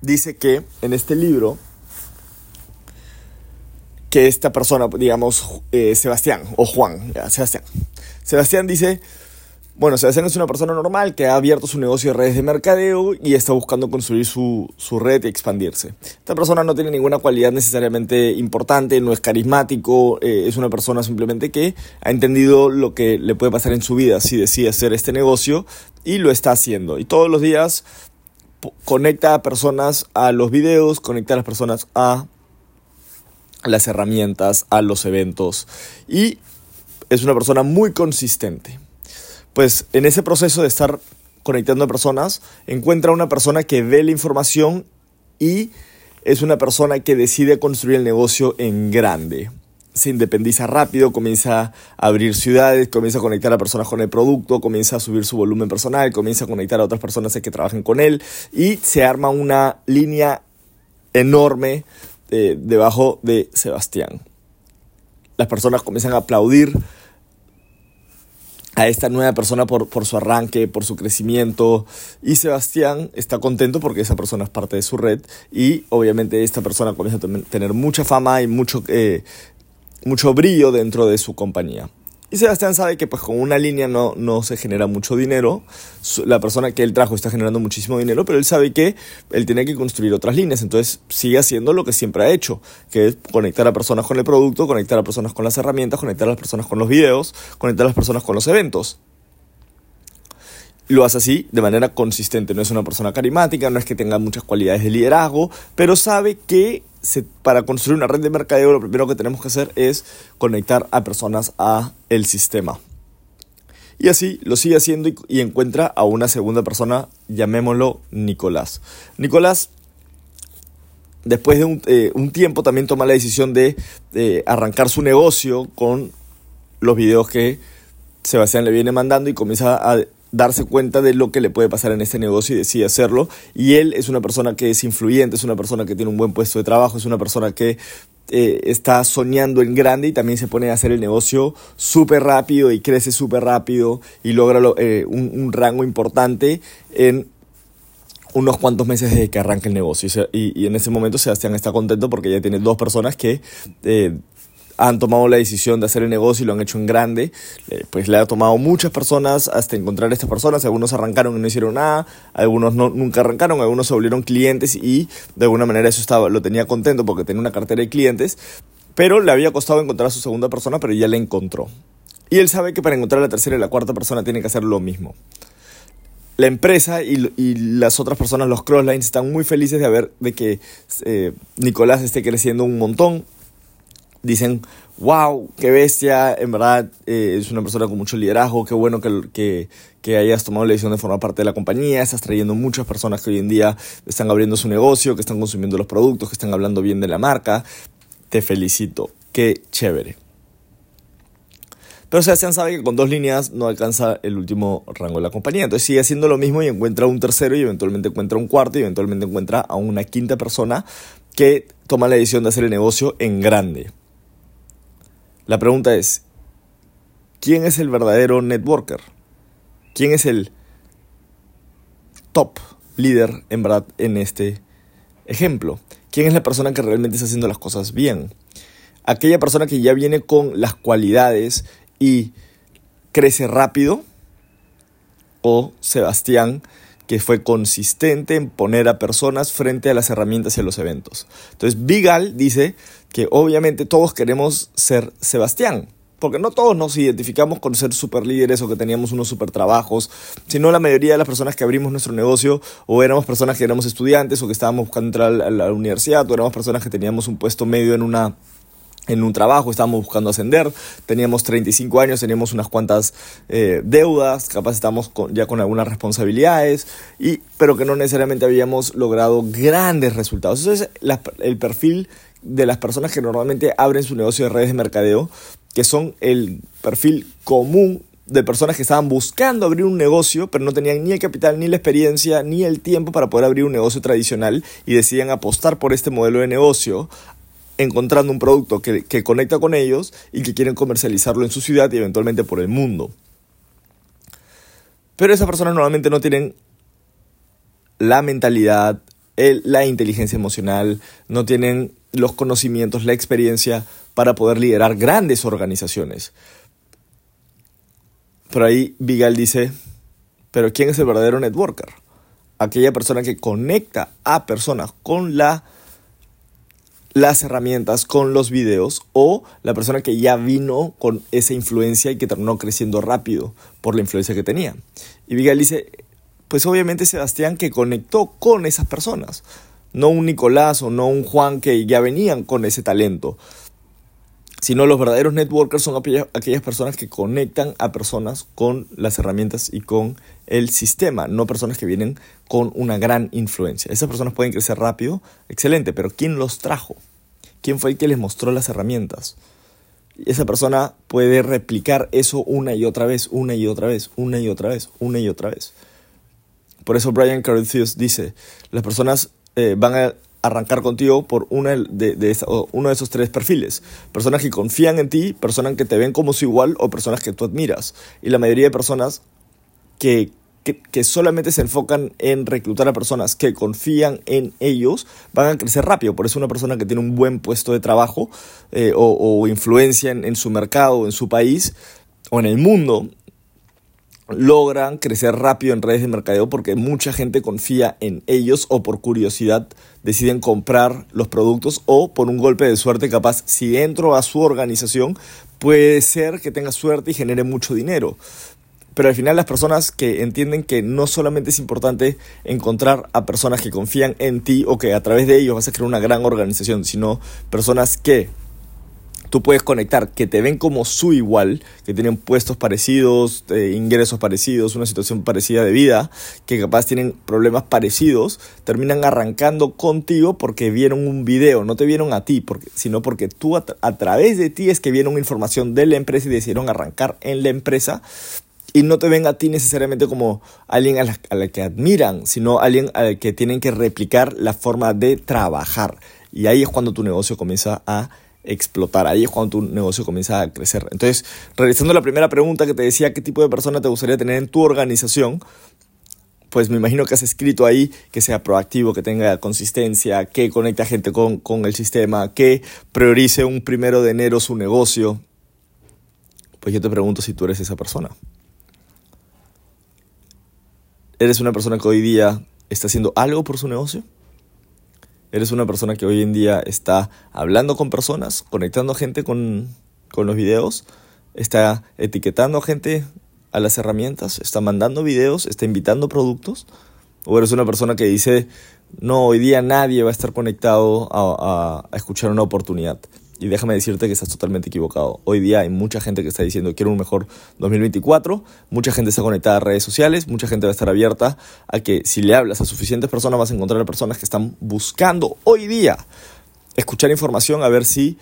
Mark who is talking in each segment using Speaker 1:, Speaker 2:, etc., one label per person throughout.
Speaker 1: dice que en este libro, que esta persona, digamos, eh, Sebastián o Juan, Sebastián, Sebastián dice bueno, Sebastián es una persona normal que ha abierto su negocio de redes de mercadeo y está buscando construir su, red y expandirse. Esta persona no tiene ninguna cualidad necesariamente importante, no es carismático, eh, es una persona simplemente que ha entendido lo que le puede pasar en su vida si decide hacer este negocio y lo está haciendo. Y todos los días conecta a personas a los videos, conecta a las personas a las herramientas, a los eventos y es una persona muy consistente pues en ese proceso de estar conectando a personas, encuentra una persona que ve la información y es una persona que decide construir el negocio en grande. Se independiza rápido, comienza a abrir ciudades, comienza a conectar a personas con el producto, comienza a subir su volumen personal, comienza a conectar a otras personas que trabajen con él y se arma una línea enorme eh, debajo de Sebastián. Las personas comienzan a aplaudir a esta nueva persona por, su arranque, por su crecimiento. Y Sebastián está contento porque esa persona es parte de su red y obviamente esta persona comienza a tener mucha fama y mucho, eh, mucho brillo dentro de su compañía. Y Sebastián sabe que pues con una línea no, no se genera mucho dinero. La persona que él trajo está generando muchísimo dinero, pero él sabe que él tiene que construir otras líneas. Entonces sigue haciendo lo que siempre ha hecho, que es conectar a personas con el producto, conectar a personas con las herramientas, conectar a las personas con los videos, conectar a las personas con los eventos lo hace así de manera consistente. No es una persona carismática, no es que tenga muchas cualidades de liderazgo, pero sabe que para construir una red de mercadeo lo primero que tenemos que hacer es conectar a personas a el sistema. Y así lo sigue haciendo y, encuentra a una segunda persona, llamémoslo Nicolás. Nicolás, después de un, eh, tiempo, también toma la decisión de arrancar su negocio con los videos que Sebastián le viene mandando y comienza a darse cuenta de lo que le puede pasar en este negocio y decide hacerlo. Y él es una persona que es influyente, es una persona que tiene un buen puesto de trabajo, es una persona que eh, está soñando en grande y también se pone a hacer el negocio súper rápido y crece súper rápido y logra eh, un, rango importante en unos cuantos meses desde que arranca el negocio. Y, en ese momento Sebastián está contento porque ya tiene dos personas que eh, han tomado la decisión de hacer el negocio y lo han hecho en grande, eh, pues le ha tomado muchas personas hasta encontrar a estas personas. Algunos arrancaron y no hicieron nada, algunos no, nunca arrancaron, algunos se volvieron clientes y de alguna manera eso estaba, lo tenía contento porque tenía una cartera de clientes, pero le había costado encontrar a su segunda persona, pero ya la encontró. Y él sabe que para encontrar a la tercera y la cuarta persona tiene que hacer lo mismo. La empresa y, las otras personas, los crosslines, están muy felices de ver de que eh, Nicolás esté creciendo un montón dicen, wow, qué bestia, en verdad eh, es una persona con mucho liderazgo, qué bueno que, que, hayas tomado la decisión de formar parte de la compañía, estás trayendo muchas personas que hoy en día están abriendo su negocio, que están consumiendo los productos, que están hablando bien de la marca, te felicito, qué chévere. Pero Sebastián sabe que con dos líneas no alcanza el último rango de la compañía. Entonces sigue haciendo lo mismo y encuentra un tercero y eventualmente encuentra un cuarto y eventualmente encuentra a una quinta persona que toma la decisión de hacer el negocio en grande. La pregunta es, ¿quién es el verdadero networker? ¿Quién es el top líder en verdad en este ejemplo? ¿Quién es la persona que realmente está haciendo las cosas bien? Aquella persona que ya viene con las cualidades y crece rápido o Sebastián que fue consistente en poner a personas frente a las herramientas y a los eventos. Entonces, Vigal dice que obviamente todos queremos ser Sebastián, porque no todos nos identificamos con ser super líderes o que teníamos unos super trabajos, sino la mayoría de las personas que abrimos nuestro negocio o éramos personas que éramos estudiantes o que estábamos buscando entrar a la universidad o éramos personas que teníamos un puesto medio en una en un trabajo, estábamos buscando ascender, teníamos 35 años, teníamos unas cuantas eh, deudas, capaz estamos ya con algunas responsabilidades, y, pero que no necesariamente habíamos logrado grandes resultados. Eso es el perfil de las personas que normalmente abren su negocio de redes de mercadeo, que son el perfil común de personas que estaban buscando abrir un negocio, pero no tenían ni el capital, ni la experiencia, ni el tiempo para poder abrir un negocio tradicional y decían apostar por este modelo de negocio encontrando un producto que, conecta con ellos y que quieren comercializarlo en su ciudad y eventualmente por el mundo. Pero esas personas normalmente no tienen la mentalidad, la inteligencia emocional, no tienen los conocimientos, la experiencia para poder liderar grandes organizaciones. Por ahí Vigal dice, pero ¿quién es el verdadero networker? Aquella persona que conecta a personas con la, las herramientas, con los videos, o la persona que ya vino con esa influencia y que terminó creciendo rápido por la influencia que tenía. Y Vigal dice, pues obviamente Sebastián que conectó con esas personas, no un Nicolás o no un Juan que ya venían con ese talento sino los verdaderos networkers son aquellas, personas que conectan a personas con las herramientas y con el sistema, no personas que vienen con una gran influencia. Esas personas pueden crecer rápido, excelente, pero ¿quién los trajo? ¿Quién fue el que les mostró las herramientas? Esa persona puede replicar eso una y otra vez, una y otra vez, una y otra vez, una y otra vez. Por eso Brian Carruthers dice, las personas eh, van a arrancar contigo por una de, uno de esos tres perfiles. Personas que confían en ti, personas que te ven como su igual o personas que tú admiras. Y la mayoría de personas que, que, solamente se enfocan en reclutar a personas que confían en ellos van a crecer rápido. Por eso una persona que tiene un buen puesto de trabajo eh, o, influencia en, en su mercado, en su país o en el mundo, logran crecer rápido en redes de mercadeo porque mucha gente confía en ellos o por curiosidad deciden comprar los productos o por un golpe de suerte capaz si entro a su organización puede ser que tenga suerte y genere mucho dinero. Pero al final las personas que entienden que no solamente es importante encontrar a personas que confían en ti o que a través de ellos vas a crear una gran organización, sino personas que tú puedes conectar, que te ven como su igual, que tienen puestos parecidos, eh, ingresos parecidos, una situación parecida de vida, que capaz tienen problemas parecidos, terminan arrancando contigo porque vieron un video, no te vieron a ti, porque, sino porque tú a, través de ti es que vieron información de la empresa y decidieron arrancar en la empresa y no te ven a ti necesariamente como alguien a la, a la, que admiran, sino alguien al que tienen que replicar la forma de trabajar. Y ahí es cuando tu negocio comienza a explotar. Ahí es cuando tu negocio comienza a crecer. Entonces, realizando la primera pregunta que te decía, ¿qué tipo de persona te gustaría tener en tu organización? Pues me imagino que has escrito ahí que sea proactivo, que tenga consistencia, que conecte a gente con, con el sistema, que priorice un primero de enero su negocio. Pues yo te pregunto si tú eres esa persona. ¿Eres una persona que hoy día está haciendo algo por su negocio? Eres una persona que hoy en día está hablando con personas, conectando gente con, con los videos, está etiquetando a gente a las herramientas, está mandando videos, está invitando productos. O eres una persona que dice, no, hoy día nadie va a estar conectado a, a escuchar una oportunidad. Y déjame decirte que estás totalmente equivocado. Hoy día hay mucha gente que está diciendo quiero un mejor 2024, mucha gente está conectada a redes sociales, mucha gente va a estar abierta a que si le hablas a suficientes personas vas a encontrar a personas que están buscando hoy día escuchar información a ver si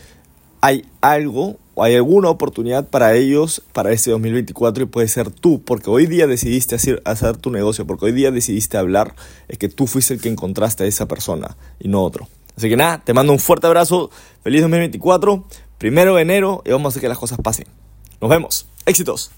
Speaker 1: hay algo o hay alguna oportunidad para ellos para este 2024 y puede ser tú, porque hoy día decidiste hacer, hacer tu negocio, porque hoy día decidiste hablar, es que tú fuiste el que encontraste a esa persona y no otro. Así que nada, te mando un fuerte abrazo. Feliz 2024. Primero de enero y vamos a hacer que las cosas pasen. Nos vemos. Éxitos.